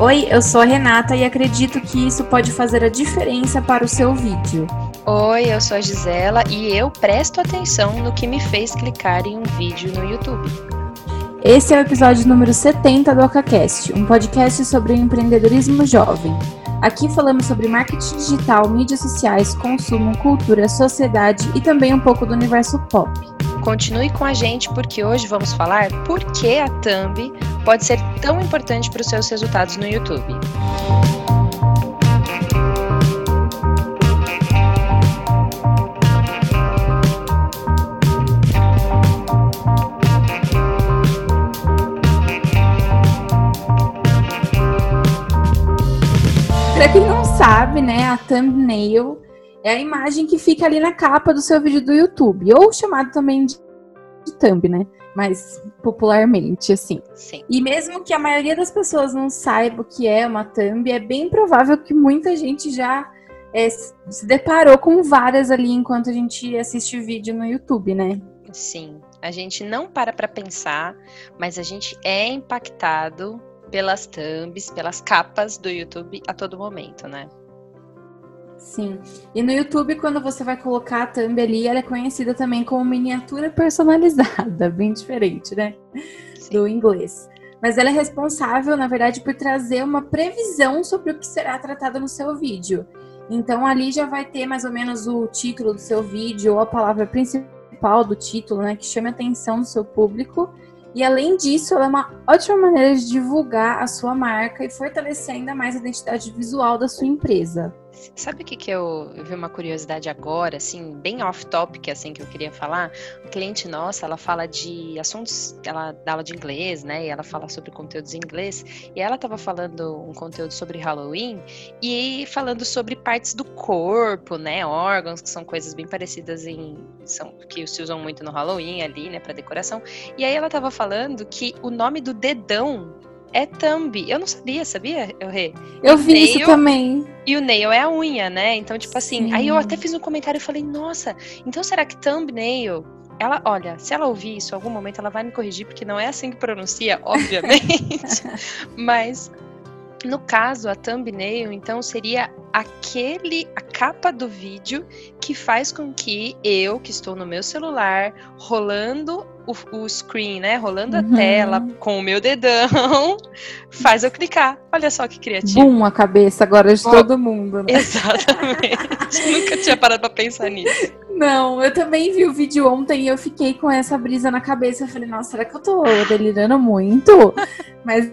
Oi, eu sou a Renata e acredito que isso pode fazer a diferença para o seu vídeo. Oi, eu sou a Gisela e eu presto atenção no que me fez clicar em um vídeo no YouTube. Esse é o episódio número 70 do OcaCast, um podcast sobre empreendedorismo jovem. Aqui falamos sobre marketing digital, mídias sociais, consumo, cultura, sociedade e também um pouco do universo pop. Continue com a gente porque hoje vamos falar por que a Thumb pode ser tão importante para os seus resultados no YouTube. Para quem não sabe, né, a thumbnail é a imagem que fica ali na capa do seu vídeo do YouTube, ou chamado também de, de thumb, né? Mais popularmente, assim. Sim. E mesmo que a maioria das pessoas não saiba o que é uma thumb, é bem provável que muita gente já é, se deparou com várias ali enquanto a gente assiste o vídeo no YouTube, né? Sim. A gente não para para pensar, mas a gente é impactado pelas thumbs, pelas capas do YouTube a todo momento, né? Sim. E no YouTube, quando você vai colocar a thumb ali, ela é conhecida também como miniatura personalizada, bem diferente, né? Sim. Do inglês. Mas ela é responsável, na verdade, por trazer uma previsão sobre o que será tratado no seu vídeo. Então ali já vai ter mais ou menos o título do seu vídeo ou a palavra principal do título, né, que chame a atenção do seu público. E além disso, ela é uma ótima maneira de divulgar a sua marca e fortalecer ainda mais a identidade visual da sua empresa. Sabe o que, que eu, eu vi uma curiosidade agora, assim, bem off-topic, assim, que eu queria falar? A cliente nossa, ela fala de assuntos, ela dá aula de inglês, né? E ela fala sobre conteúdos em inglês. E ela estava falando um conteúdo sobre Halloween e falando sobre partes do corpo, né? Órgãos, que são coisas bem parecidas em. São, que se usam muito no Halloween ali, né? Pra decoração. E aí ela estava falando que o nome do dedão é thumb. Eu não sabia, sabia, eu re. Eu vi isso também. E o nail é a unha, né? Então, tipo assim, Sim. aí eu até fiz um comentário e falei, nossa, então será que thumbnail? Ela, olha, se ela ouvir isso em algum momento, ela vai me corrigir, porque não é assim que pronuncia, obviamente. Mas no caso, a thumbnail, então, seria aquele, a capa do vídeo que faz com que eu, que estou no meu celular, rolando o, o screen, né? Rolando Uhum. a tela com o meu dedão, faz eu clicar. Olha só que criativo. Bum, a cabeça agora de Bom, todo mundo, né? Exatamente. Nunca tinha parado pra pensar nisso. Não, eu também vi o vídeo ontem e eu fiquei com essa brisa na cabeça. Eu falei, nossa, será que eu tô delirando muito? Mas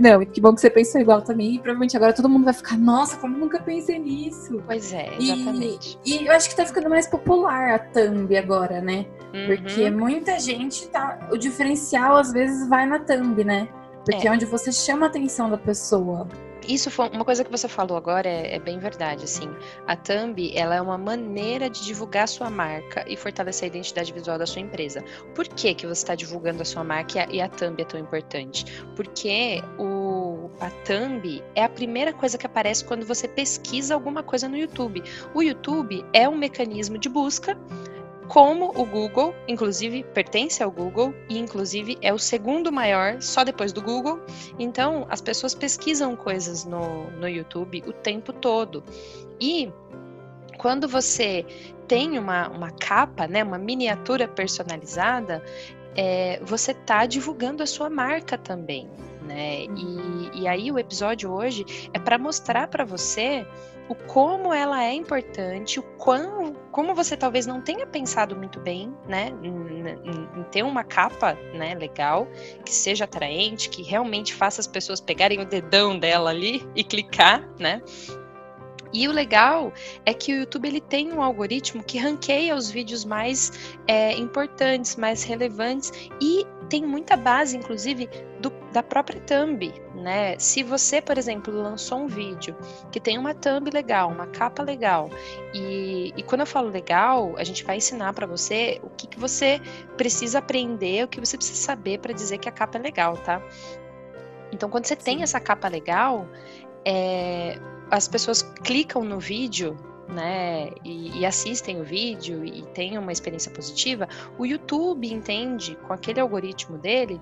não, que bom que você pensou igual também. E provavelmente agora todo mundo vai ficar, nossa, como eu nunca pensei nisso. Pois é, E- exatamente. E, eu acho que tá ficando mais popular a thumb agora, né? Porque Uhum. muita gente tá. O diferencial às vezes vai na thumb, né? Porque é, onde você chama a atenção da pessoa. Isso foi uma coisa que você falou agora é, é bem verdade, assim. A thumb, ela é uma maneira de divulgar a sua marca e fortalecer a identidade visual da sua empresa. Por que que você está divulgando a sua marca e a, e a thumb é tão importante? Porque o, a thumb é a primeira coisa que aparece quando você pesquisa alguma coisa no YouTube. O YouTube é um mecanismo de busca como o Google, inclusive pertence ao Google e inclusive é o segundo maior só depois do Google. Então as pessoas pesquisam coisas no, no YouTube o tempo todo. E quando você tem uma, uma capa, né, uma miniatura personalizada, é, você está divulgando a sua marca também. Né? E, e aí o episódio hoje é para mostrar para você o como ela é importante, o quão, como você talvez não tenha pensado muito bem, né, em, em- ter uma capa, né, legal, que seja atraente, que realmente faça as pessoas pegarem o dedão dela ali e clicar, né? E o legal é que o YouTube ele tem um algoritmo que ranqueia os vídeos mais é, importantes, mais relevantes e tem muita base, inclusive, do- da própria thumb, né? Se você, por exemplo, lançou um vídeo que tem uma thumb legal, uma capa legal, e, e quando eu falo legal, a gente vai ensinar para você o que, que você precisa aprender, o que você precisa saber para dizer que a capa é legal, tá? Então, quando você tem essa capa legal, é, as pessoas clicam no vídeo, né, e, e assistem o vídeo e têm uma experiência positiva, o YouTube entende, com aquele algoritmo dele,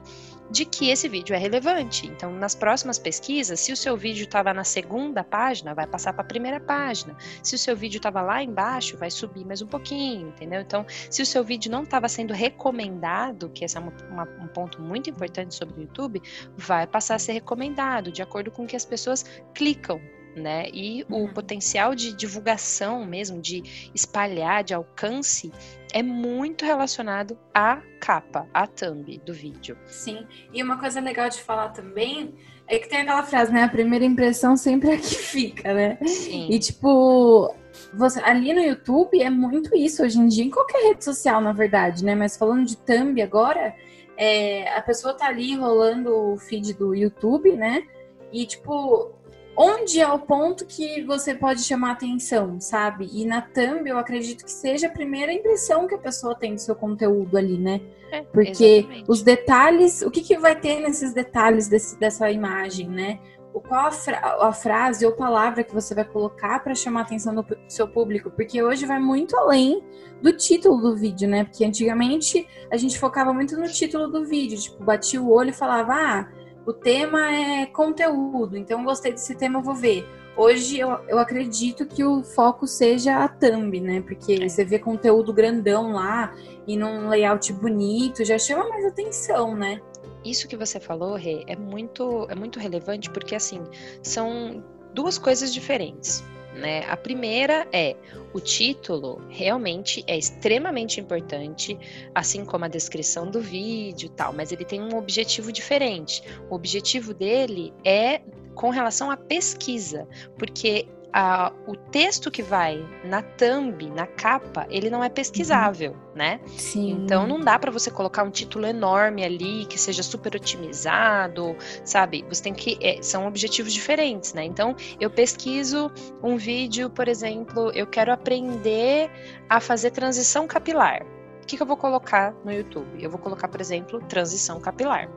de que esse vídeo é relevante. Então, nas próximas pesquisas, se o seu vídeo estava na segunda página, vai passar para a primeira página. Se o seu vídeo estava lá embaixo, vai subir mais um pouquinho, entendeu? Então, se o seu vídeo não estava sendo recomendado, que esse é uma, uma, um ponto muito importante sobre o YouTube, vai passar a ser recomendado, de acordo com que as pessoas clicam né? E o uhum. potencial de divulgação mesmo, de espalhar, de alcance, é muito relacionado à capa, à thumb do vídeo. Sim, e uma coisa legal de falar também é que tem aquela frase, né? A primeira impressão sempre é a que fica, né? Sim. E tipo, você, ali no YouTube é muito isso hoje em dia, em qualquer rede social, na verdade, né? Mas falando de thumb agora, é, a pessoa tá ali rolando o feed do YouTube, né? E, tipo, onde é o ponto que você pode chamar atenção, sabe? E na thumb eu acredito que seja a primeira impressão que a pessoa tem do seu conteúdo ali, né? É, Porque exatamente. os detalhes, o que, que vai ter nesses detalhes desse, dessa imagem, né? O, qual a, fra a frase ou palavra que você vai colocar para chamar a atenção do seu público? Porque hoje vai muito além do título do vídeo, né? Porque antigamente a gente focava muito no título do vídeo, tipo, batia o olho e falava, ah o tema é conteúdo, então gostei desse tema, vou ver. Hoje eu, eu acredito que o foco seja a thumb, né? Porque é. você vê conteúdo grandão lá e num layout bonito, já chama mais atenção, né? Isso que você falou, Rê, é muito, é muito relevante porque assim, são duas coisas diferentes. Né? A primeira é o título realmente é extremamente importante, assim como a descrição do vídeo, tal, mas ele tem um objetivo diferente. O objetivo dele é com relação à pesquisa, porque a, o texto que vai na thumb, na capa, ele não é pesquisável, uhum. né? Sim. Então não dá para você colocar um título enorme ali que seja super otimizado, sabe? Você tem que é, são objetivos diferentes, né? Então eu pesquiso um vídeo, por exemplo, eu quero aprender a fazer transição capilar. O que, que eu vou colocar no YouTube? Eu vou colocar, por exemplo, transição capilar.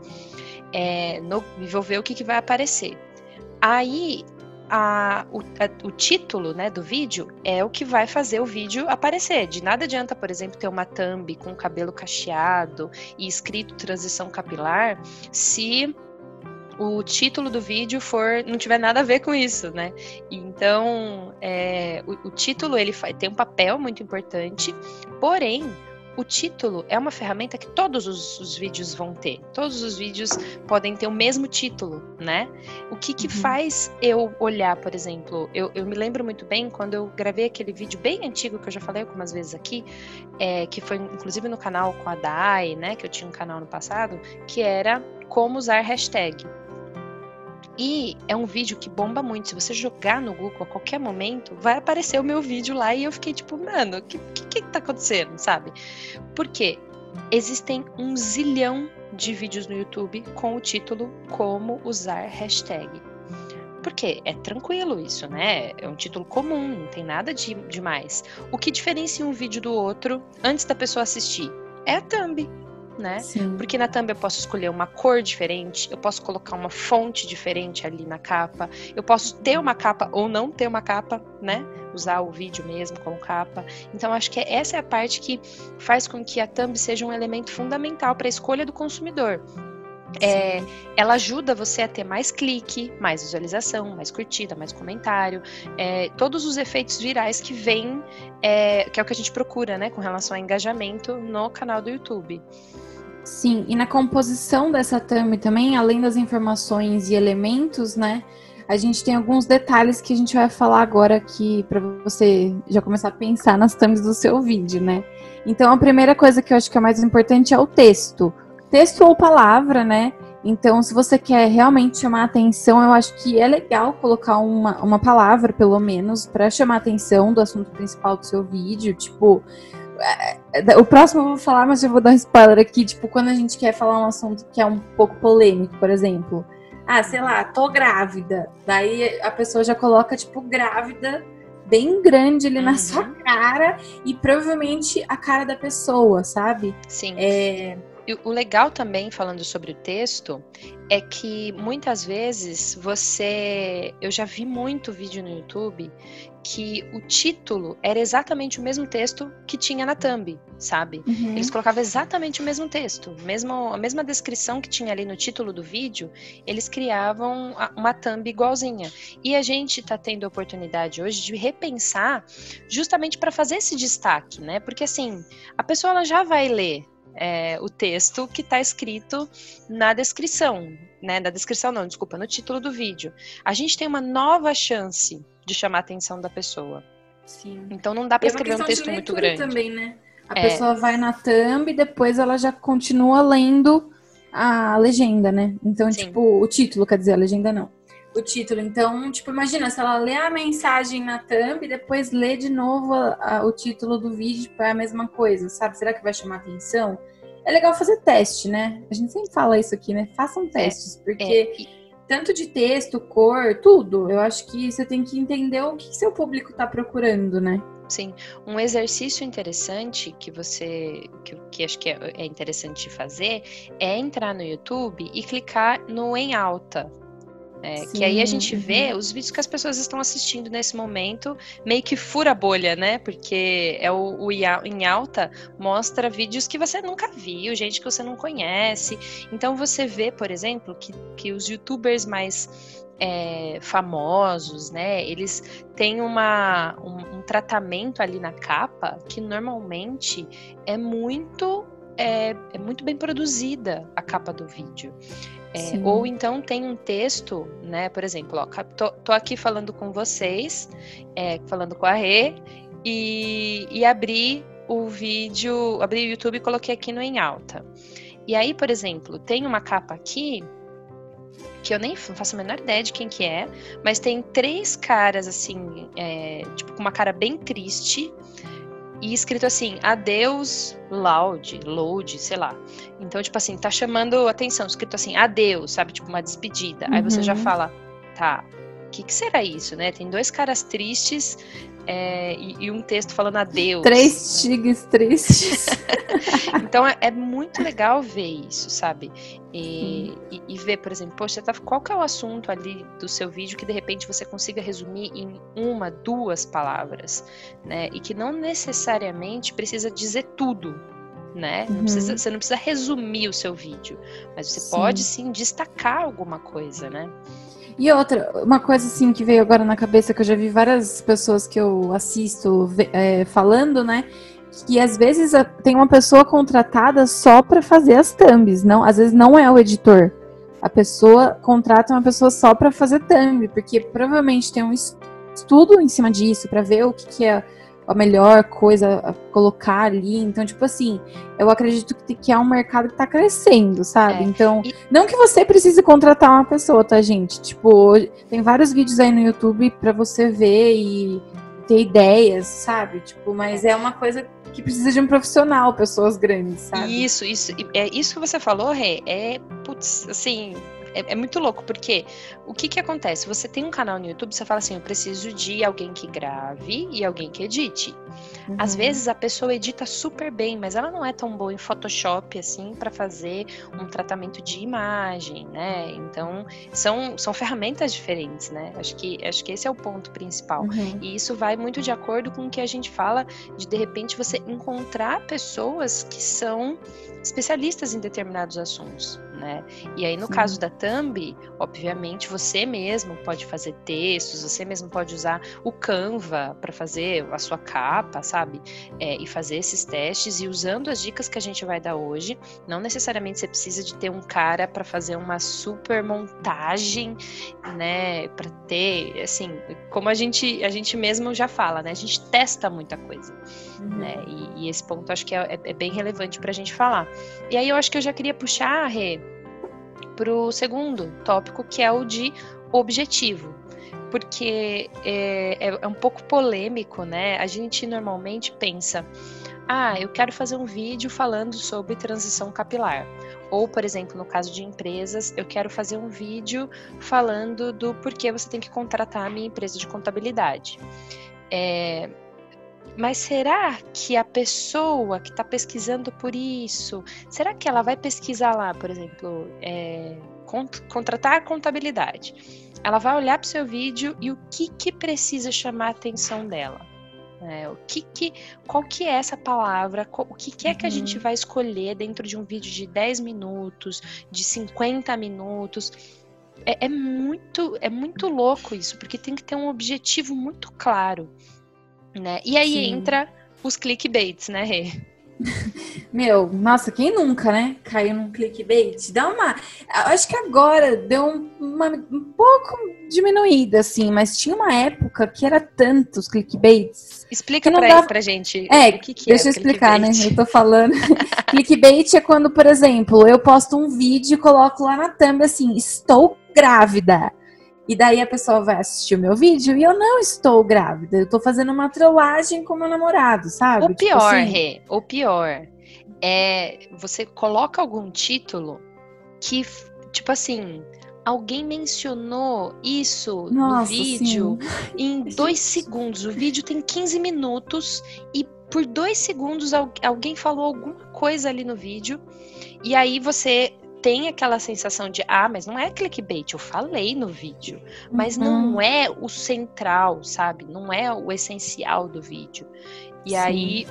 É, no, vou ver o que, que vai aparecer. Aí a, o, a, o, título né, do vídeo é o que vai fazer o vídeo aparecer. De nada adianta, por exemplo, ter uma thumb com cabelo cacheado e escrito transição capilar se o título do vídeo for não tiver nada a ver com isso, né? Então, é, o, o título ele tem um papel muito importante, porém o título é uma ferramenta que todos os, os, vídeos vão ter. Todos os vídeos podem ter o mesmo título, né? O que, que uhum. faz eu olhar, por exemplo, eu, eu, me lembro muito bem quando eu gravei aquele vídeo bem antigo que eu já falei algumas vezes aqui, é, que foi inclusive no canal com a Dai, né? Que eu tinha um canal no passado, que era como usar hashtag. E é um vídeo que bomba muito. Se você jogar no Google a qualquer momento, vai aparecer o meu vídeo lá e eu fiquei tipo, mano, o que, que, que tá acontecendo, sabe? Porque existem um zilhão de vídeos no YouTube com o título Como usar hashtag. Porque é tranquilo isso, né? É um título comum, não tem nada de demais. O que diferencia um vídeo do outro antes da pessoa assistir é a thumb né? Sim. Porque na thumb eu posso escolher uma cor diferente, eu posso colocar uma fonte diferente ali na capa, eu posso ter uma capa ou não ter uma capa, né? Usar o vídeo mesmo como capa. Então acho que essa é a parte que faz com que a thumb seja um elemento fundamental para a escolha do consumidor. É, ela ajuda você a ter mais clique, mais visualização, mais curtida, mais comentário, é, todos os efeitos virais que vêm, é, que é o que a gente procura, né, com relação ao engajamento no canal do YouTube. Sim, e na composição dessa thumb também, além das informações e elementos, né? A gente tem alguns detalhes que a gente vai falar agora aqui para você já começar a pensar nas thumbs do seu vídeo, né? Então, a primeira coisa que eu acho que é mais importante é o texto. Texto ou palavra, né? Então, se você quer realmente chamar atenção, eu acho que é legal colocar uma, uma palavra, pelo menos, para chamar atenção do assunto principal do seu vídeo. Tipo, o próximo eu vou falar, mas eu vou dar um spoiler aqui. Tipo, quando a gente quer falar um assunto que é um pouco polêmico, por exemplo. Ah, sei lá, tô grávida. Daí a pessoa já coloca, tipo, grávida bem grande ali uhum. na sua cara e provavelmente a cara da pessoa, sabe? Sim. É, E o legal também, falando sobre o texto, é que muitas vezes você. Eu já vi muito vídeo no YouTube que o título era exatamente o mesmo texto que tinha na thumb, sabe? Uhum. Eles colocavam exatamente o mesmo texto, mesmo, a mesma descrição que tinha ali no título do vídeo, eles criavam uma thumb igualzinha. E a gente está tendo a oportunidade hoje de repensar justamente para fazer esse destaque, né? Porque assim, a pessoa ela já vai ler é, o texto que está escrito na descrição, né? Na descrição não, desculpa, no título do vídeo. A gente tem uma nova chance de chamar a atenção da pessoa. Sim. Então não dá para escrever um texto muito grande. também, né? A é. pessoa vai na thumb e depois ela já continua lendo a legenda, né? Então, Sim. tipo, o título, quer dizer, a legenda não. O título. Então, tipo, imagina se ela lê a mensagem na thumb e depois lê de novo a, a, o título do vídeo, tipo, é a mesma coisa, sabe? Será que vai chamar atenção? É legal fazer teste, né? A gente sempre fala isso aqui, né? Façam é, testes, é, porque é. tanto de texto, cor, tudo, eu acho que você tem que entender o que seu público está procurando, né? Sim, um exercício interessante que você, que, que acho que é, é interessante fazer, é entrar no YouTube e clicar no em alta, é, que aí a gente vê os vídeos que as pessoas estão assistindo nesse momento, meio que fura a bolha, né? Porque é o, o em alta mostra vídeos que você nunca viu, gente que você não conhece. Então você vê, por exemplo, que, que os youtubers mais é, famosos, né? Eles têm uma, um, um tratamento ali na capa que normalmente é muito é, é, muito bem produzida a capa do vídeo. É, ou então tem um texto, né? Por exemplo, ó, tô, tô aqui falando com vocês, é, falando com a Rê, e, e abri o vídeo, abri o YouTube e coloquei aqui no em alta. E aí, por exemplo, tem uma capa aqui que eu nem faço a menor ideia de quem que é, mas tem três caras assim, é, tipo com uma cara bem triste, e escrito assim, adeus, loud, load, sei lá. Então, tipo assim, tá chamando atenção, escrito assim, adeus, sabe? Tipo uma despedida. Uhum. Aí você já uhum. fala, tá, que, que será isso, né? Tem dois caras tristes é, e, e, um texto falando adeus. Três tigres tristes. então é, é, muito legal ver isso, sabe? E, e, e, ver, por exemplo, poxa, tá, qual que é o assunto ali do seu vídeo que de repente você consiga resumir em uma, duas palavras, né? E que não necessariamente precisa dizer tudo, né? Não precisa, uhum. você não precisa resumir o seu vídeo, mas você sim. pode sim destacar alguma coisa, né? E outra, uma coisa assim que veio agora na cabeça, que eu já vi várias pessoas que eu assisto é, falando, né? Que às vezes tem uma pessoa contratada só para fazer as thumbs, não, às vezes não é o editor. A pessoa contrata uma pessoa só para fazer thumb, porque provavelmente tem um estudo em cima disso para ver o que, que é a melhor coisa a colocar ali. Então, tipo assim, eu acredito que, que é um mercado que tá crescendo, sabe? É. Então, e... não que você precise contratar uma pessoa, tá, gente? Tipo, tem vários vídeos aí no YouTube para você ver e ter ideias, sabe? Tipo, mas é uma coisa que precisa de um profissional, pessoas grandes, sabe? Isso, isso. É isso que você falou, Rê, é, putz, assim, é, é, muito louco, porque o que que acontece? Você tem um canal no YouTube, você fala assim, eu preciso de alguém que grave e alguém que edite. Uhum. Às vezes a pessoa edita super bem, mas ela não é tão boa em Photoshop assim para fazer um tratamento de imagem, né? Então são, são ferramentas diferentes, né? Acho que acho que esse é o ponto principal. Uhum. E isso vai muito de acordo com o que a gente fala de de repente você encontrar pessoas que são especialistas em determinados assuntos né? E aí, no Sim. caso da Thumb, obviamente você mesmo pode fazer textos, você mesmo pode usar o Canva para fazer a sua capa, sabe? É, e fazer esses testes e usando as dicas que a gente vai dar hoje. Não necessariamente você precisa de ter um cara para fazer uma super montagem, né? Para ter, assim, como a gente, a gente mesmo já fala, né? A gente testa muita coisa. Né? E, e, esse ponto acho que é, é, é bem relevante para a gente falar. E aí eu acho que eu já queria puxar, Rê, para o segundo tópico, que é o de objetivo. Porque é, é, é um pouco polêmico, né? A gente normalmente pensa, ah, eu quero fazer um vídeo falando sobre transição capilar. Ou, por exemplo, no caso de empresas, eu quero fazer um vídeo falando do porquê você tem que contratar a minha empresa de contabilidade. É, mas será que a pessoa que está pesquisando por isso, será que ela vai pesquisar lá, por exemplo, é, cont contratar contabilidade? Ela vai olhar para o seu vídeo e o que, que precisa chamar a atenção dela? É, o que, que qual que é essa palavra? o que, que é que a gente uhum. vai escolher dentro de um vídeo de 10 minutos, de 50 minutos? É, é, muito é muito louco isso, porque tem que ter um objetivo muito claro. Né? E aí Sim. entra os clickbaits, né, Rê? Meu, nossa, quem nunca, né? Caiu num clickbait? Dá uma. Acho que agora deu uma, um pouco diminuída, assim, mas tinha uma época que era tantos clickbaits. Explica pra, dava... pra gente. É, o que, que deixa é eu explicar, né? Eu tô falando. clickbait é quando, por exemplo, eu posto um vídeo e coloco lá na thumb assim: estou grávida. E daí a pessoa vai assistir o meu vídeo e eu não estou grávida. Eu estou fazendo uma trollagem com meu namorado, sabe? O tipo pior, assim... Rê, o pior é você coloca algum título que, tipo assim, alguém mencionou isso Nossa, no vídeo sim. em dois segundos. O vídeo tem 15 minutos e por dois segundos alguém falou alguma coisa ali no vídeo. E aí você tem aquela sensação de, ah, mas não é clickbait, eu falei no vídeo. Mas uhum. não é o central, sabe? Não é o essencial do vídeo. E Sim. aí.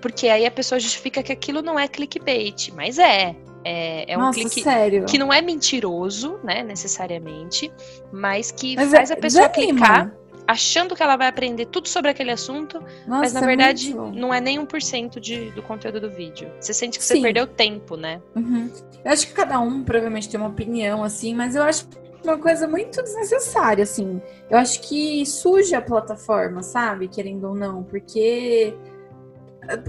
Porque aí a pessoa justifica que aquilo não é clickbait, mas é. É, é Nossa, um clique sério? que não é mentiroso, né, necessariamente, mas que mas faz é, a pessoa clicar achando que ela vai aprender tudo sobre aquele assunto, Nossa, mas na é verdade não é nem 1% de, do conteúdo do vídeo. Você sente que Sim. você perdeu tempo, né? Uhum. Eu acho que cada um provavelmente tem uma opinião, assim, mas eu acho uma coisa muito desnecessária, assim. Eu acho que suja a plataforma, sabe? Querendo ou não, porque.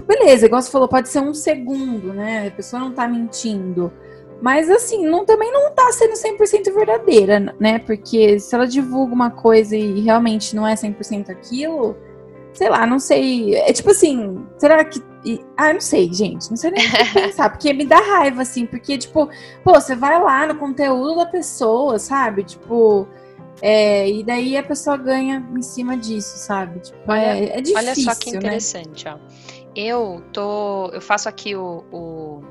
Beleza, igual você falou, pode ser um segundo, né? A pessoa não tá mentindo. Mas assim, não, também não tá sendo 100% verdadeira, né? Porque se ela divulga uma coisa e realmente não é 100% aquilo, sei lá, não sei. É tipo assim, será que. Ah, não sei, gente. Não sei nem o que pensar, porque me dá raiva, assim, porque, tipo, pô, você vai lá no conteúdo da pessoa, sabe? Tipo. É, e daí a pessoa ganha em cima disso, sabe? Tipo, olha, é, é difícil. Olha só que né? interessante, né? ó. Eu tô. Eu faço aqui o, o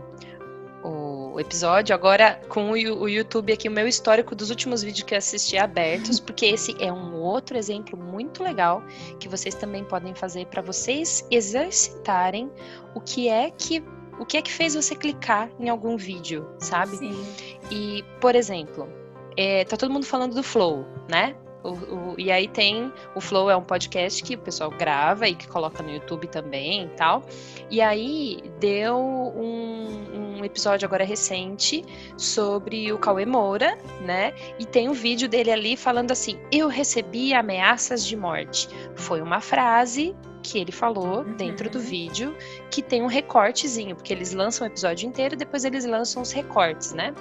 o episódio, agora com o, YouTube aqui, o meu histórico dos últimos vídeos que eu assisti abertos, porque esse é um outro exemplo muito legal que vocês também podem fazer para vocês exercitarem o que é que o que é que fez você clicar em algum vídeo, sabe? Sim. E, por exemplo, é, tá todo mundo falando do Flow, né? O, o, e aí tem o Flow é um podcast que o pessoal grava e que coloca no YouTube também e tal. E aí deu um, um episódio agora recente sobre o Cauê Moura, né? E tem um vídeo dele ali falando assim: Eu recebi ameaças de morte. Foi uma frase que ele falou uhum. dentro do vídeo que tem um recortezinho, porque eles lançam o episódio inteiro e depois eles lançam os recortes, né?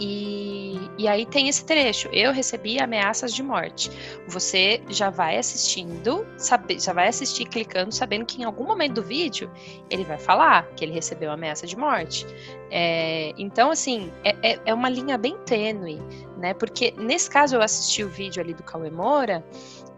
E, e aí tem esse trecho. Eu recebi ameaças de morte. Você já vai assistindo, sabe, já vai assistir clicando, sabendo que em algum momento do vídeo ele vai falar que ele recebeu ameaça de morte. É, então, assim, é, é, é uma linha bem tênue, né? Porque nesse caso eu assisti o vídeo ali do Cauê Moura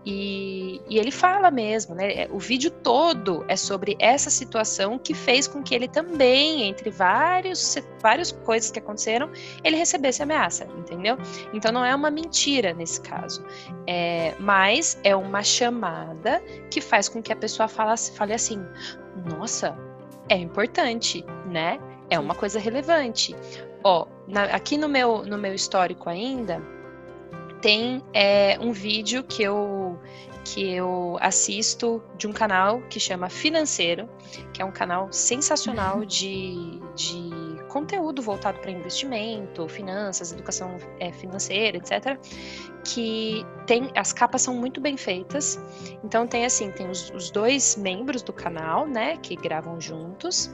e, e, ele fala mesmo, né? O vídeo todo é sobre essa situação que fez com que ele também, entre vários, várias coisas que aconteceram, ele recebesse ameaça, entendeu? Então não é uma mentira nesse caso, é, mas é uma chamada que faz com que a pessoa fala, fale assim: nossa, é importante, né? É uma coisa relevante. Ó, na, aqui no meu, no meu histórico ainda tem é, um vídeo que eu que eu assisto de um canal que chama Financeiro, que é um canal sensacional uhum. de, de conteúdo voltado para investimento, finanças, educação é, financeira, etc. Que tem as capas são muito bem feitas. Então tem assim, tem os, os dois membros do canal, né, que gravam juntos.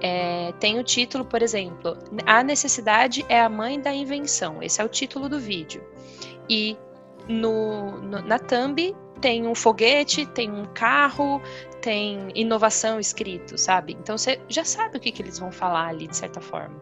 É, tem o título, por exemplo, A necessidade é a mãe da invenção. Esse é o título do vídeo. E no, no, na thumb tem um foguete, tem um carro, tem inovação escrito, sabe? Então você já sabe o que, que eles vão falar ali, de certa forma.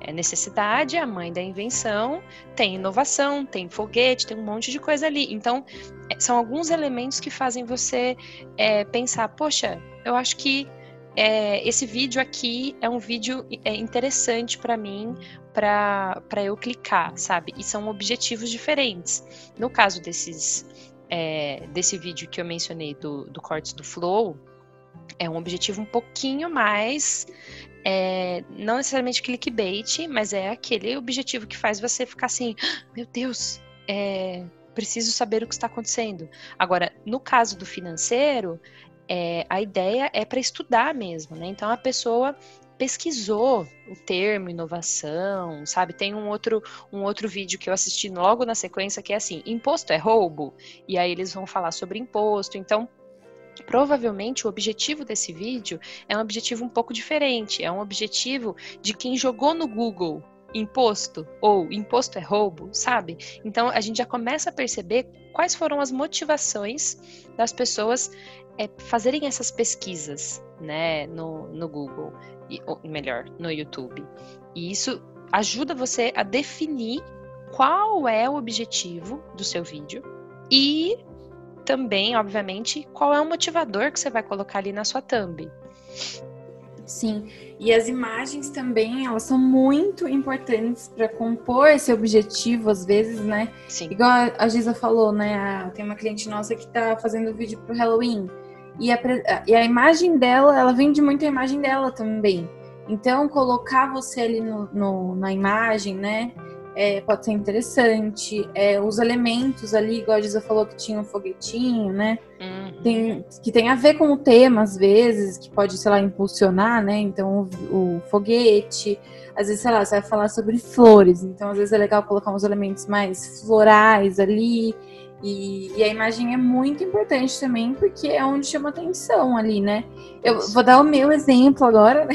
É necessidade, a mãe da invenção, tem inovação, tem foguete, tem um monte de coisa ali. Então, é, são alguns elementos que fazem você é, pensar, poxa, eu acho que é, esse vídeo aqui é um vídeo é, interessante para mim, para eu clicar, sabe? E são objetivos diferentes. No caso desses é, desse vídeo que eu mencionei do, do Cortes do Flow, é um objetivo um pouquinho mais. É, não necessariamente clickbait, mas é aquele objetivo que faz você ficar assim: ah, meu Deus, é, preciso saber o que está acontecendo. Agora, no caso do financeiro, é, a ideia é para estudar mesmo, né? Então a pessoa pesquisou o termo inovação, sabe? Tem um outro, um outro vídeo que eu assisti logo na sequência que é assim: imposto é roubo? E aí eles vão falar sobre imposto. Então, provavelmente o objetivo desse vídeo é um objetivo um pouco diferente. É um objetivo de quem jogou no Google imposto ou imposto é roubo, sabe? Então a gente já começa a perceber quais foram as motivações das pessoas é, fazerem essas pesquisas, né, no, no Google ou melhor, no YouTube. E isso ajuda você a definir qual é o objetivo do seu vídeo e também, obviamente, qual é o motivador que você vai colocar ali na sua thumb. Sim, e as imagens também, elas são muito importantes para compor esse objetivo, às vezes, né? Sim. Igual a Giza falou, né? Tem uma cliente nossa que tá fazendo vídeo pro Halloween. E a, e a imagem dela, ela vende muito a imagem dela também. Então, colocar você ali no, no na imagem, né? É, pode ser interessante. É, os elementos ali, igual a Giza falou que tinha um foguetinho, né? Uhum. Tem, que tem a ver com o tema, às vezes, que pode, sei lá, impulsionar, né? Então, o, o, foguete. Às vezes, sei lá, você vai falar sobre flores. Então, às vezes é legal colocar uns elementos mais florais ali. E, e, a imagem é muito importante também, porque é onde chama atenção ali, né? Eu vou dar o meu exemplo agora, né?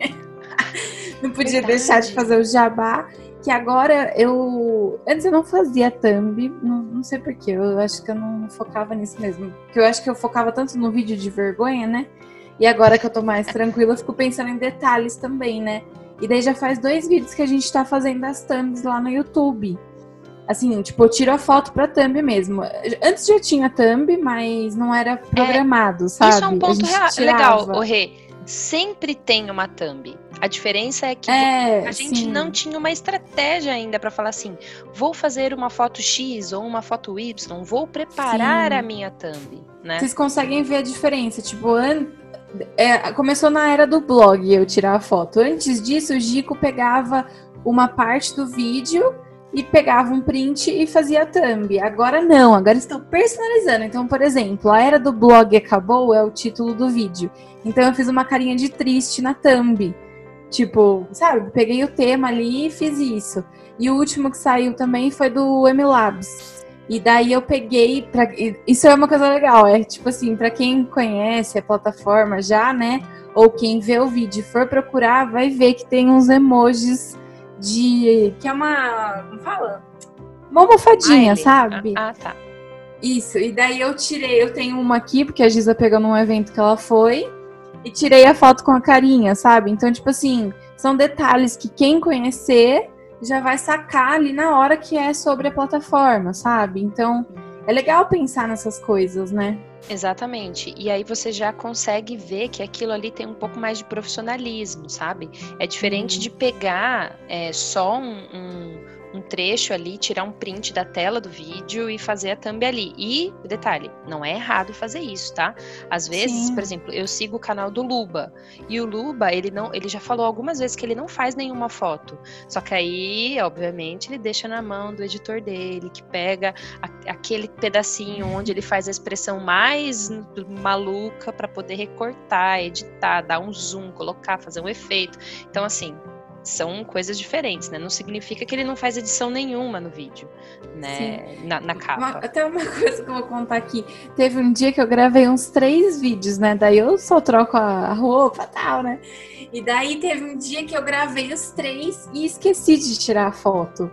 não podia Verdade. deixar de fazer o jabá. Que agora eu. Antes eu não fazia thumb, não, não sei porquê, eu acho que eu não focava nisso mesmo. Porque eu acho que eu focava tanto no vídeo de vergonha, né? E agora que eu tô mais tranquila, eu fico pensando em detalhes também, né? E daí já faz dois vídeos que a gente tá fazendo as thumbs lá no YouTube. Assim, tipo, eu tiro a foto pra thumb mesmo. Antes já tinha thumb, mas não era programado, é, sabe? Isso é um ponto legal, o Rê. Sempre tem uma thumb. A diferença é que é, a gente sim. não tinha uma estratégia ainda para falar assim: vou fazer uma foto X ou uma foto Y, vou preparar sim. a minha thumb. Né? Vocês conseguem ver a diferença? Tipo, an... é, começou na era do blog eu tirar a foto. Antes disso, o Gico pegava uma parte do vídeo e pegava um print e fazia thumb. Agora não, agora estão personalizando. Então, por exemplo, a era do blog acabou é o título do vídeo. Então eu fiz uma carinha de triste na thumb. Tipo, sabe, peguei o tema ali e fiz isso. E o último que saiu também foi do MLabs. E daí eu peguei pra... isso é uma coisa legal, é tipo assim, para quem conhece a plataforma já, né, ou quem vê o vídeo e for procurar, vai ver que tem uns emojis de. que é uma. como fala? Uma almofadinha, ah, sabe? Ah, tá. Isso, e daí eu tirei, eu tenho uma aqui, porque a Giza pegou num evento que ela foi, e tirei a foto com a carinha, sabe? Então, tipo assim, são detalhes que quem conhecer já vai sacar ali na hora que é sobre a plataforma, sabe? Então, é legal pensar nessas coisas, né? Exatamente. E aí você já consegue ver que aquilo ali tem um pouco mais de profissionalismo, sabe? É diferente uhum. de pegar é, só um, um um trecho ali, tirar um print da tela do vídeo e fazer a thumb ali. E, detalhe, não é errado fazer isso, tá? Às vezes, Sim. por exemplo, eu sigo o canal do Luba. E o Luba, ele não, ele já falou algumas vezes que ele não faz nenhuma foto. Só que aí, obviamente, ele deixa na mão do editor dele, que pega a, aquele pedacinho onde ele faz a expressão mais maluca para poder recortar, editar, dar um zoom, colocar, fazer um efeito. Então, assim, são coisas diferentes, né? Não significa que ele não faz edição nenhuma no vídeo, né? Na, na, capa. Uma, até uma coisa que eu vou contar aqui. Teve um dia que eu gravei uns três vídeos, né? Daí eu só troco a roupa e tal, né? E daí teve um dia que eu gravei os três e esqueci de tirar a foto.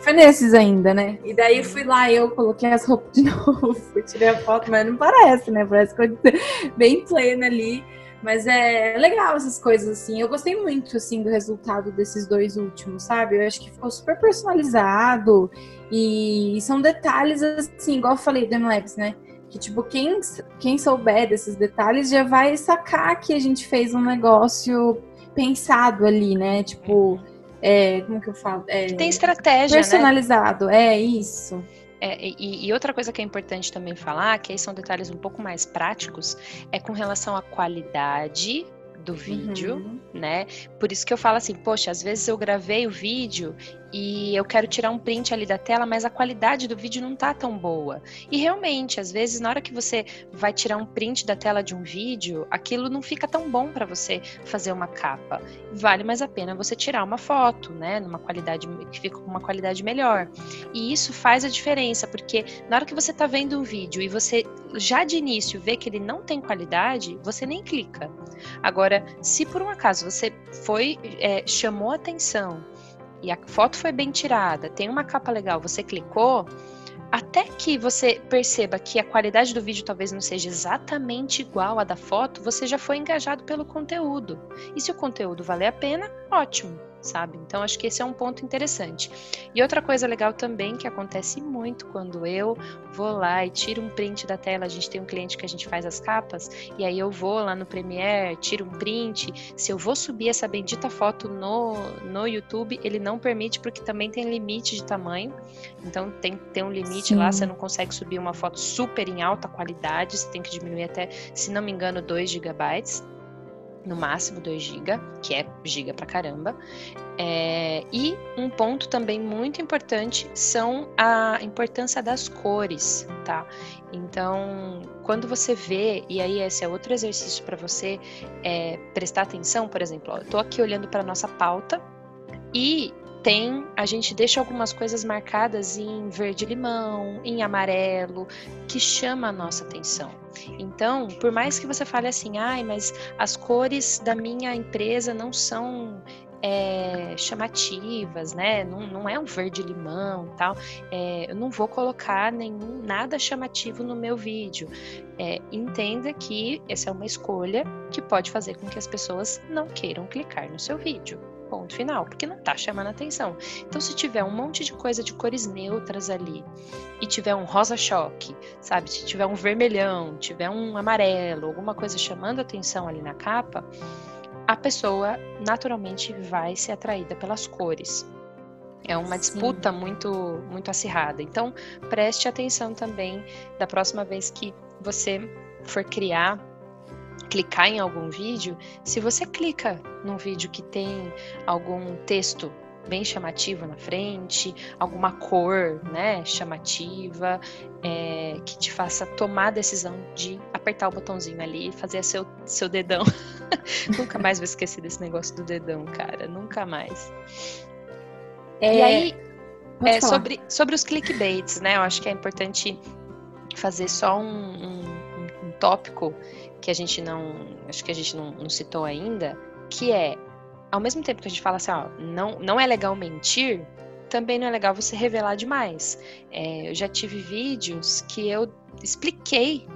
foi nesses ainda, né? E daí eu fui lá, eu coloquei as roupas de novo, tirei a foto, mas não parece, né? Parece que eu bem plena ali. Mas é legal essas coisas, assim. Eu gostei muito, assim, do resultado desses dois últimos, sabe? Eu acho que ficou super personalizado. E são detalhes, assim, igual eu falei do MLabs, né? Que, tipo, quem, quem souber desses detalhes já vai sacar que a gente fez um negócio pensado ali, né? Tipo, é, como que eu falo? É, tem estratégia, né? personalizado, né? é isso. É, e, e, outra coisa que é importante também falar, que aí são detalhes um pouco mais práticos, é com relação à qualidade do vídeo, uhum. né? Por isso que eu falo assim, poxa, às vezes eu gravei o vídeo e eu quero tirar um print ali da tela, mas a qualidade do vídeo não tá tão boa. E realmente, às vezes, na hora que você vai tirar um print da tela de um vídeo, aquilo não fica tão bom para você fazer uma capa. Vale mais a pena você tirar uma foto, né, numa qualidade que fica com uma qualidade melhor. E isso faz a diferença, porque na hora que você tá vendo um vídeo e você já de início vê que ele não tem qualidade, você nem clica. Agora, se por um acaso você foi é, chamou atenção e a foto foi bem tirada, tem uma capa legal, você clicou, até que você perceba que a qualidade do vídeo talvez não seja exatamente igual à da foto, você já foi engajado pelo conteúdo. E se o conteúdo valer a pena, ótimo sabe? Então acho que esse é um ponto interessante. E outra coisa legal também que acontece muito quando eu vou lá e tiro um print da tela, a gente tem um cliente que a gente faz as capas, e aí eu vou lá no Premiere, tiro um print, se eu vou subir essa bendita foto no, no YouTube, ele não permite porque também tem limite de tamanho. Então tem tem um limite Sim. lá, você não consegue subir uma foto super em alta qualidade, você tem que diminuir até, se não me engano, 2 gigabytes no máximo 2 GB, que é giga pra caramba. É, e um ponto também muito importante são a importância das cores, tá? Então, quando você vê, e aí esse é outro exercício para você é, prestar atenção, por exemplo, ó, eu tô aqui olhando para nossa pauta e tem, a gente deixa algumas coisas marcadas em verde limão, em amarelo, que chama a nossa atenção. Então, por mais que você fale assim, ai, mas as cores da minha empresa não são é, chamativas, né? Não, não, é um verde limão tal. É, eu não vou colocar nenhum nada chamativo no meu vídeo. É, entenda que essa é uma escolha que pode fazer com que as pessoas não queiram clicar no seu vídeo ponto final, porque não tá chamando atenção. Então, se tiver um monte de coisa de cores neutras ali e tiver um rosa choque, sabe? Se tiver um vermelhão, tiver um amarelo, alguma coisa chamando atenção ali na capa, a pessoa naturalmente vai ser atraída pelas cores. É uma disputa muito muito acirrada. Então, preste atenção também da próxima vez que você for criar clicar em algum vídeo, se você clica num vídeo que tem algum texto bem chamativo na frente, alguma cor, né, chamativa, é, que te faça tomar a decisão de apertar o botãozinho ali e fazer seu, seu dedão. Nunca mais vou esquecer desse negócio do dedão, cara. Nunca mais. É, e aí, é, sobre, sobre os clickbaits, né? Eu acho que é importante fazer só um, um tópico que a gente não, acho que a gente não, não citou ainda, que é, ao mesmo tempo que a gente fala assim, ó, não, não é legal mentir, também não é legal você revelar demais. É, eu já tive vídeos que eu expliquei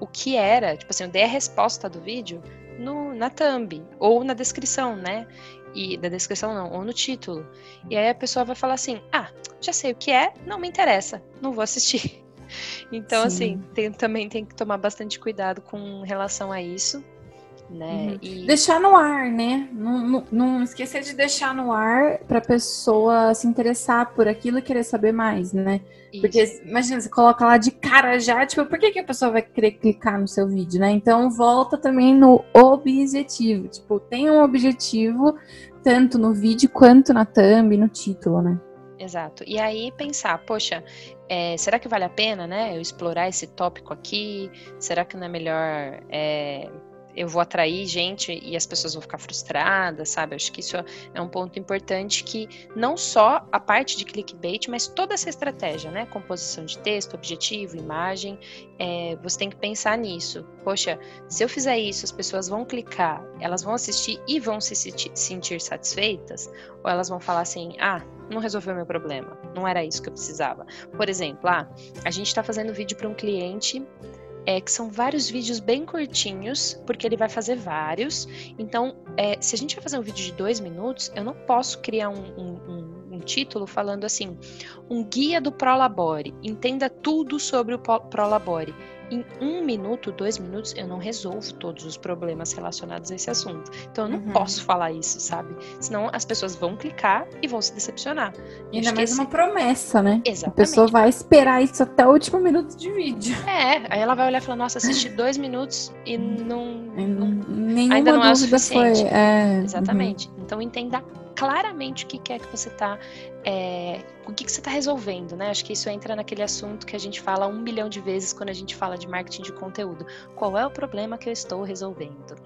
o que era, tipo assim, eu dei a resposta do vídeo no, na thumb ou na descrição, né? E da descrição não, ou no título. E aí a pessoa vai falar assim: "Ah, já sei o que é, não me interessa, não vou assistir". Então, Sim. assim, tem, também tem que tomar bastante cuidado com relação a isso. Né? Uhum. E... Deixar no ar, né? Não, não, não, esquecer de deixar no ar para pessoa se interessar por aquilo e querer saber mais, né? Isso. Porque imagina, você coloca lá de cara já, tipo, por que, que a pessoa vai querer clicar no seu vídeo, né? Então volta também no objetivo. Tipo, tem um objetivo tanto no vídeo quanto na thumb, no título, né? Exato. E aí pensar, poxa, é, será que vale a pena, né? Eu explorar esse tópico aqui? Será que não é melhor é, eu vou atrair gente e as pessoas vão ficar frustradas, sabe? Acho que isso é um ponto importante que não só a parte de clickbait, mas toda essa estratégia, né? Composição de texto, objetivo, imagem, é, você tem que pensar nisso. Poxa, se eu fizer isso, as pessoas vão clicar, elas vão assistir e vão se sentir satisfeitas? Ou elas vão falar assim, ah, não resolveu meu problema, não era isso que eu precisava. Por exemplo, ah, a gente está fazendo vídeo para um cliente é, que são vários vídeos bem curtinhos, porque ele vai fazer vários. Então, é, se a gente vai fazer um vídeo de dois minutos, eu não posso criar um, um, um, um título falando assim: um guia do Prolabore, entenda tudo sobre o Prolabore em um minuto, dois minutos, eu não resolvo todos os problemas relacionados a esse assunto. Então eu não uhum. posso falar isso, sabe? Senão as pessoas vão clicar e vão se decepcionar. E ainda mais uma promessa, né? Exatamente. A pessoa vai esperar isso até o último minuto de vídeo. É, aí ela vai olhar e falar, nossa, assisti dois minutos e não. não Nenhuma ainda não é o suficiente. Foi, é... Exatamente. Uhum. Então entenda claramente o que é que você está é, o que, que você está resolvendo, né? Acho que isso entra naquele assunto que a gente fala um bilhão de vezes quando a gente fala de marketing de conteúdo. Qual é o problema que eu estou resolvendo?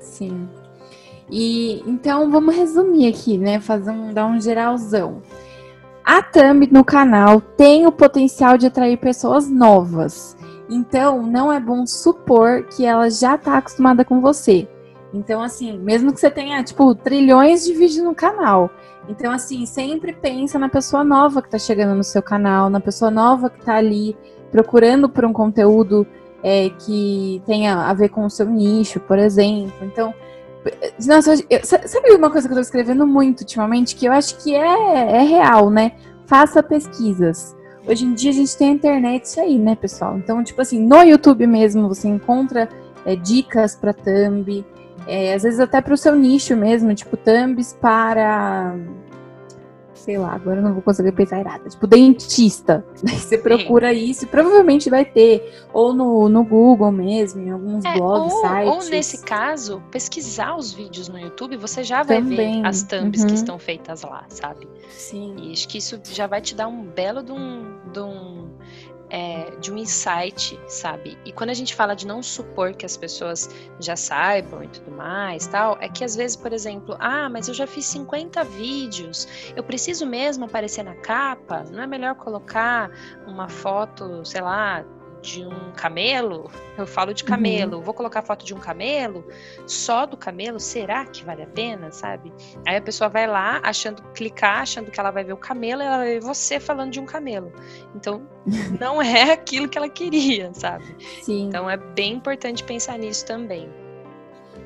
Sim. E então vamos resumir aqui, né? Fazer um, dar um geralzão. A thumb no canal tem o potencial de atrair pessoas novas. Então, não é bom supor que ela já está acostumada com você. Então, assim, mesmo que você tenha, tipo, trilhões de vídeos no canal. Então, assim, sempre pensa na pessoa nova que tá chegando no seu canal, na pessoa nova que tá ali procurando por um conteúdo é, que tenha a ver com o seu nicho, por exemplo. Então, nossa, eu, sabe uma coisa que eu tô escrevendo muito ultimamente, que eu acho que é, é real, né? Faça pesquisas. Hoje em dia a gente tem a internet isso aí, né, pessoal? Então, tipo assim, no YouTube mesmo você encontra é, dicas para thumb, é, às vezes até para o seu nicho mesmo, tipo thumbs para. Sei lá, agora eu não vou conseguir pensar errada. Tipo, dentista. Daí você procura isso e provavelmente vai ter. Ou no, no Google mesmo, em alguns é, blogs, ou, sites. Ou nesse caso, pesquisar os vídeos no YouTube, você já vai Também. ver as thumbs uhum. que estão feitas lá, sabe? Sim. E acho que isso já vai te dar um belo de um, de um é, de um insight, sabe? E quando a gente fala de não supor que as pessoas já saibam e tudo mais, tal, é que às vezes, por exemplo, ah, mas eu já fiz 50 vídeos, eu preciso mesmo aparecer na capa? Não é melhor colocar uma foto, sei lá, de um camelo, eu falo de camelo, uhum. vou colocar foto de um camelo, só do camelo, será que vale a pena, sabe? Aí a pessoa vai lá, achando, clicar, achando que ela vai ver o camelo, e ela vai ver você falando de um camelo. Então, não é aquilo que ela queria, sabe? Sim. Então é bem importante pensar nisso também.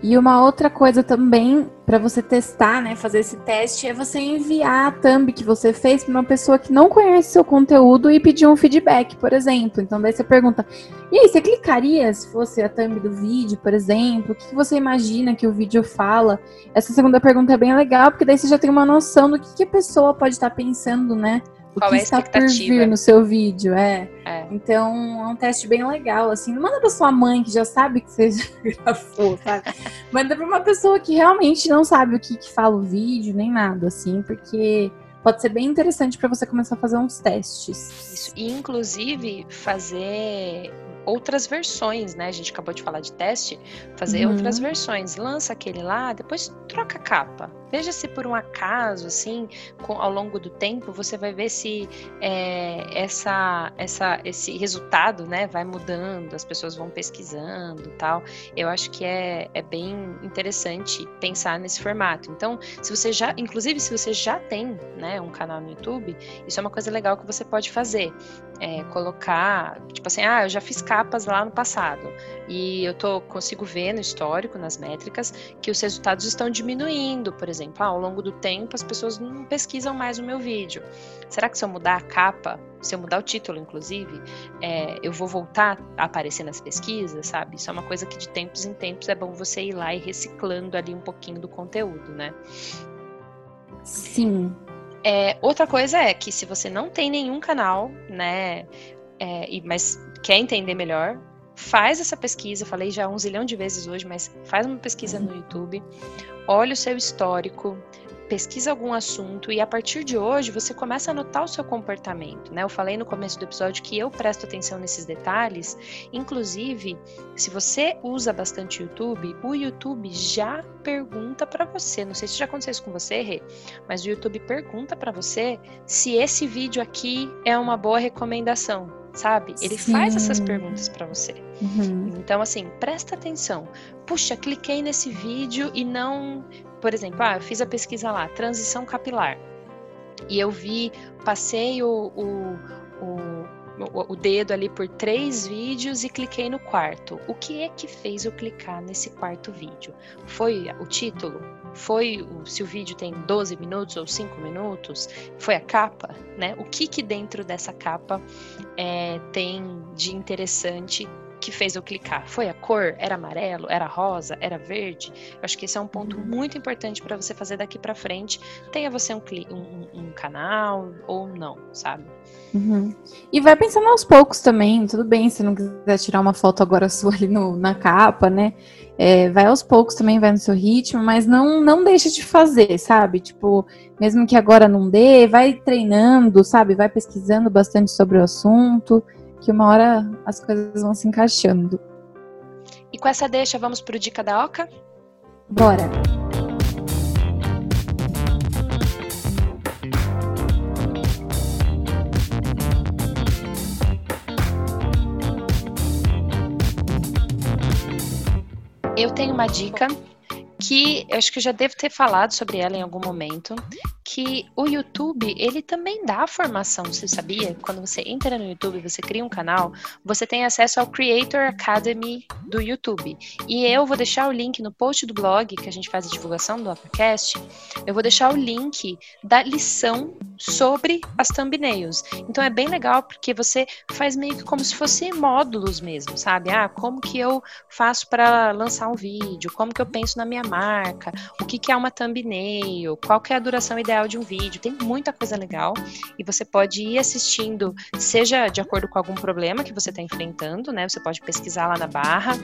E uma outra coisa também para você testar, né, fazer esse teste é você enviar a thumb que você fez para uma pessoa que não conhece seu conteúdo e pedir um feedback, por exemplo. Então daí você pergunta: "E aí, você clicaria se fosse a thumb do vídeo, por exemplo? O que você imagina que o vídeo fala?" Essa segunda pergunta é bem legal, porque daí você já tem uma noção do que, que a pessoa pode estar pensando, né? O Qual que é está por vir no seu vídeo, é. é. Então, é um teste bem legal, assim. Não manda pra sua mãe que já sabe que você já gravou, sabe? manda pra uma pessoa que realmente não sabe o que, que fala o vídeo, nem nada, assim, porque pode ser bem interessante para você começar a fazer uns testes. Isso. E, inclusive, fazer outras versões, né? A gente acabou de falar de teste, fazer uhum. outras versões. Lança aquele lá, depois troca a capa. Veja se por um acaso, assim, com, ao longo do tempo, você vai ver se é, essa, essa, esse resultado, né, vai mudando, as pessoas vão pesquisando, tal. Eu acho que é, é bem interessante pensar nesse formato. Então, se você já, inclusive, se você já tem, né, um canal no YouTube, isso é uma coisa legal que você pode fazer. É, colocar, tipo assim, ah, eu já fiz capas lá no passado e eu tô consigo ver no histórico, nas métricas, que os resultados estão diminuindo, por exemplo ah, ao longo do tempo as pessoas não pesquisam mais o meu vídeo. Será que se eu mudar a capa, se eu mudar o título, inclusive, é, eu vou voltar a aparecer nas pesquisas, sabe? Isso é uma coisa que de tempos em tempos é bom você ir lá e reciclando ali um pouquinho do conteúdo, né? Sim. É, outra coisa é que se você não tem nenhum canal, né, é, mas quer entender melhor, faz essa pesquisa, falei já um zilhão de vezes hoje, mas faz uma pesquisa no YouTube, olhe o seu histórico, pesquisa algum assunto e a partir de hoje você começa a notar o seu comportamento, né? Eu falei no começo do episódio que eu presto atenção nesses detalhes, inclusive, se você usa bastante YouTube, o YouTube já pergunta para você, não sei se já aconteceu isso com você, Rê, mas o YouTube pergunta para você se esse vídeo aqui é uma boa recomendação sabe? Ele Sim. faz essas perguntas para você. Uhum. Então, assim, presta atenção. Puxa, cliquei nesse vídeo e não. Por exemplo, ah, eu fiz a pesquisa lá, transição capilar. E eu vi, passei o, o, o, o dedo ali por três vídeos e cliquei no quarto. O que é que fez eu clicar nesse quarto vídeo? Foi o título? Foi o, se o vídeo tem 12 minutos ou 5 minutos? Foi a capa? Né? O que, que dentro dessa capa é, tem de interessante que fez eu clicar? Foi a cor? Era amarelo? Era rosa? Era verde? Eu acho que esse é um ponto uhum. muito importante para você fazer daqui para frente. Tenha você um, um, um, canal ou não, sabe? Uhum. E vai pensando aos poucos também. Tudo bem se não quiser tirar uma foto agora sua ali no, na capa, né? É, vai aos poucos também, vai no seu ritmo, mas não, não deixa de fazer, sabe? Tipo, mesmo que agora não dê, vai treinando, sabe? Vai pesquisando bastante sobre o assunto que uma hora as coisas vão se encaixando. E com essa deixa, vamos pro Dica da Oca? Bora! Eu tenho uma dica que eu acho que eu já devo ter falado sobre ela em algum momento, que o YouTube, ele também dá formação, você sabia? Quando você entra no YouTube, você cria um canal, você tem acesso ao Creator Academy do YouTube. E eu vou deixar o link no post do blog, que a gente faz a divulgação do Uppercast, eu vou deixar o link da lição sobre as thumbnails. Então é bem legal porque você faz meio que como se fosse módulos mesmo, sabe? Ah, como que eu faço para lançar um vídeo? Como que eu penso na minha marca? O que que é uma thumbnail? Qual que é a duração ideal de um vídeo, tem muita coisa legal e você pode ir assistindo, seja de acordo com algum problema que você está enfrentando, né? Você pode pesquisar lá na barra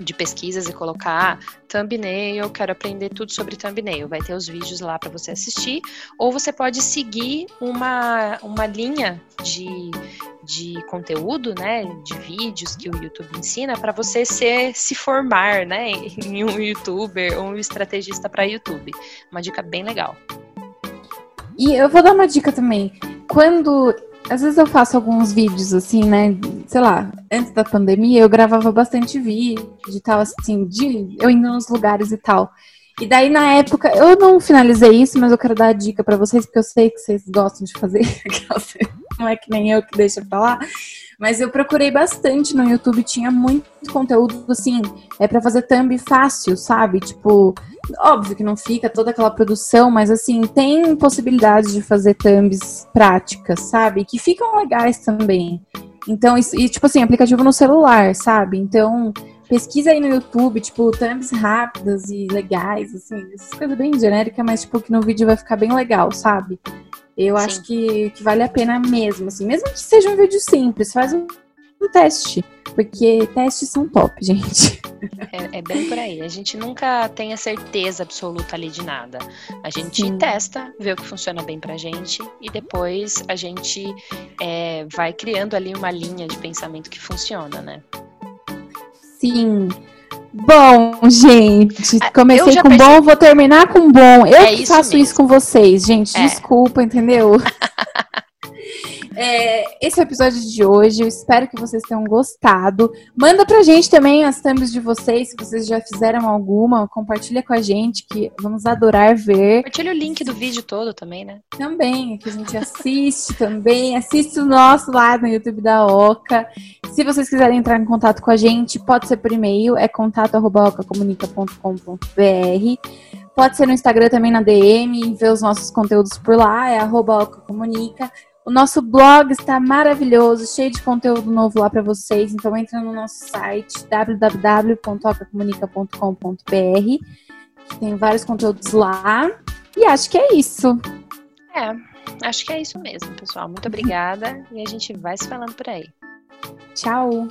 de pesquisas e colocar thumbnail, quero aprender tudo sobre thumbnail. Vai ter os vídeos lá para você assistir, ou você pode seguir uma, uma linha de, de conteúdo, né, de vídeos que o YouTube ensina para você ser, se formar, né, em um youtuber ou um estrategista para YouTube. Uma dica bem legal. E eu vou dar uma dica também. Quando. Às vezes eu faço alguns vídeos assim, né? Sei lá, antes da pandemia eu gravava bastante vídeo e tal, assim, de eu indo nos lugares e tal. E daí, na época, eu não finalizei isso, mas eu quero dar a dica para vocês, porque eu sei que vocês gostam de fazer. não é que nem eu que deixa pra lá. Mas eu procurei bastante no YouTube, tinha muito conteúdo, assim, é para fazer thumb fácil, sabe? Tipo, óbvio que não fica toda aquela produção, mas assim, tem possibilidade de fazer thumbs práticas, sabe? Que ficam legais também. Então, e tipo assim, aplicativo no celular, sabe? Então, pesquisa aí no YouTube, tipo, thumbs rápidas e legais, assim, essas coisas bem genéricas, mas tipo, que no vídeo vai ficar bem legal, sabe? Eu Sim. acho que, que vale a pena mesmo, assim, mesmo que seja um vídeo simples, faz um, um teste, porque testes são top, gente. É, é, bem por aí. A gente nunca tem a certeza absoluta ali de nada. A gente Sim. testa, vê o que funciona bem pra gente e depois a gente é, vai criando ali uma linha de pensamento que funciona, né? Sim. Bom, gente, ah, comecei com bom, vou terminar com bom. Eu é faço mesmo. isso com vocês, gente. É. Desculpa, entendeu? É, esse é o episódio de hoje. Eu espero que vocês tenham gostado. Manda pra gente também as thumbs de vocês, se vocês já fizeram alguma. Compartilha com a gente, que vamos adorar ver. Compartilha o link do vídeo todo também, né? Também, que a gente assiste também. Assiste o nosso lá no YouTube da Oca. Se vocês quiserem entrar em contato com a gente, pode ser por e-mail, é contato.ocacomunica.com.br. Pode ser no Instagram também na DM, ver os nossos conteúdos por lá, é arroba Ocacomunica. O nosso blog está maravilhoso, cheio de conteúdo novo lá para vocês. Então entra no nosso site www.ocacomunica.com.br, que tem vários conteúdos lá. E acho que é isso. É, acho que é isso mesmo, pessoal. Muito obrigada e a gente vai se falando por aí. Tchau.